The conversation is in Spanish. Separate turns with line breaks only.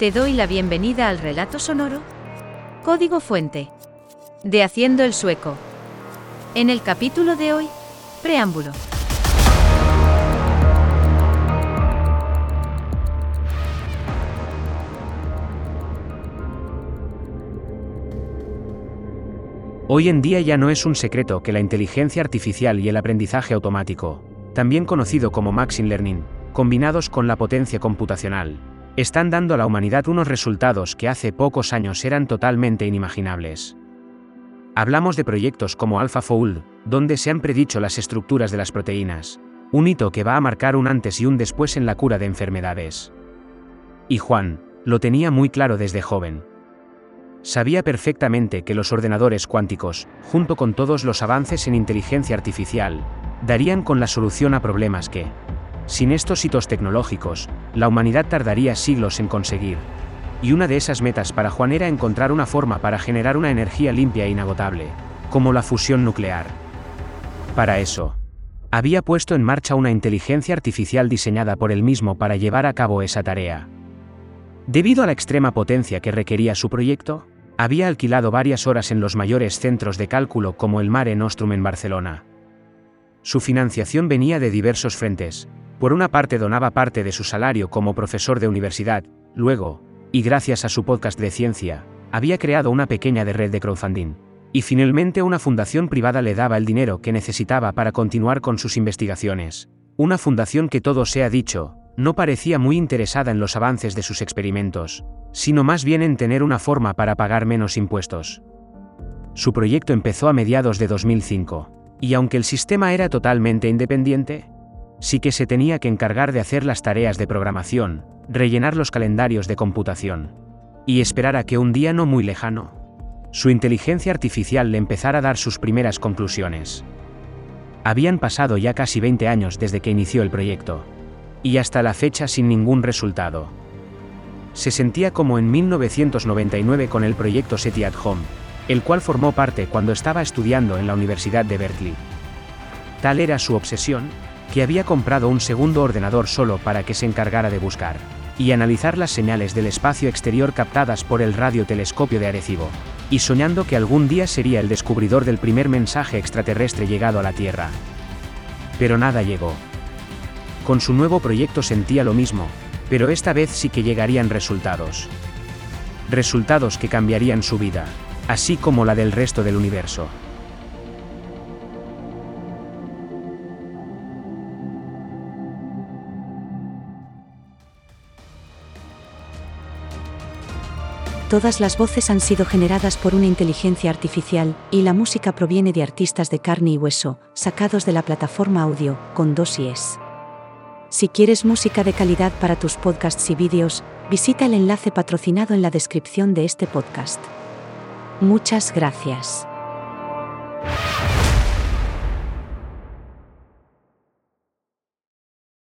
Te doy la bienvenida al relato sonoro. Código Fuente. De Haciendo el Sueco. En el capítulo de hoy, preámbulo.
Hoy en día ya no es un secreto que la inteligencia artificial y el aprendizaje automático, también conocido como Machine Learning, combinados con la potencia computacional, están dando a la humanidad unos resultados que hace pocos años eran totalmente inimaginables. Hablamos de proyectos como AlphaFold, donde se han predicho las estructuras de las proteínas, un hito que va a marcar un antes y un después en la cura de enfermedades. Y Juan, lo tenía muy claro desde joven. Sabía perfectamente que los ordenadores cuánticos, junto con todos los avances en inteligencia artificial, darían con la solución a problemas que, sin estos hitos tecnológicos, la humanidad tardaría siglos en conseguir. Y una de esas metas para Juan era encontrar una forma para generar una energía limpia e inagotable, como la fusión nuclear. Para eso, había puesto en marcha una inteligencia artificial diseñada por él mismo para llevar a cabo esa tarea. Debido a la extrema potencia que requería su proyecto, había alquilado varias horas en los mayores centros de cálculo como el Mare Nostrum en Barcelona. Su financiación venía de diversos frentes, por una parte donaba parte de su salario como profesor de universidad, luego, y gracias a su podcast de ciencia, había creado una pequeña red de crowdfunding. Y finalmente una fundación privada le daba el dinero que necesitaba para continuar con sus investigaciones. Una fundación que todo sea dicho, no parecía muy interesada en los avances de sus experimentos, sino más bien en tener una forma para pagar menos impuestos. Su proyecto empezó a mediados de 2005, y aunque el sistema era totalmente independiente, sí que se tenía que encargar de hacer las tareas de programación, rellenar los calendarios de computación. Y esperar a que un día no muy lejano, su inteligencia artificial le empezara a dar sus primeras conclusiones. Habían pasado ya casi 20 años desde que inició el proyecto. Y hasta la fecha sin ningún resultado. Se sentía como en 1999 con el proyecto SETI at Home, el cual formó parte cuando estaba estudiando en la Universidad de Berkeley. Tal era su obsesión, que había comprado un segundo ordenador solo para que se encargara de buscar y analizar las señales del espacio exterior captadas por el radiotelescopio de Arecibo, y soñando que algún día sería el descubridor del primer mensaje extraterrestre llegado a la Tierra. Pero nada llegó. Con su nuevo proyecto sentía lo mismo, pero esta vez sí que llegarían resultados. Resultados que cambiarían su vida, así como la del resto del universo.
Todas las voces han sido generadas por una inteligencia artificial, y la música proviene de artistas de carne y hueso, sacados de la plataforma audio, con dosies. Si quieres música de calidad para tus podcasts y vídeos, visita el enlace patrocinado en la descripción de este podcast. Muchas gracias.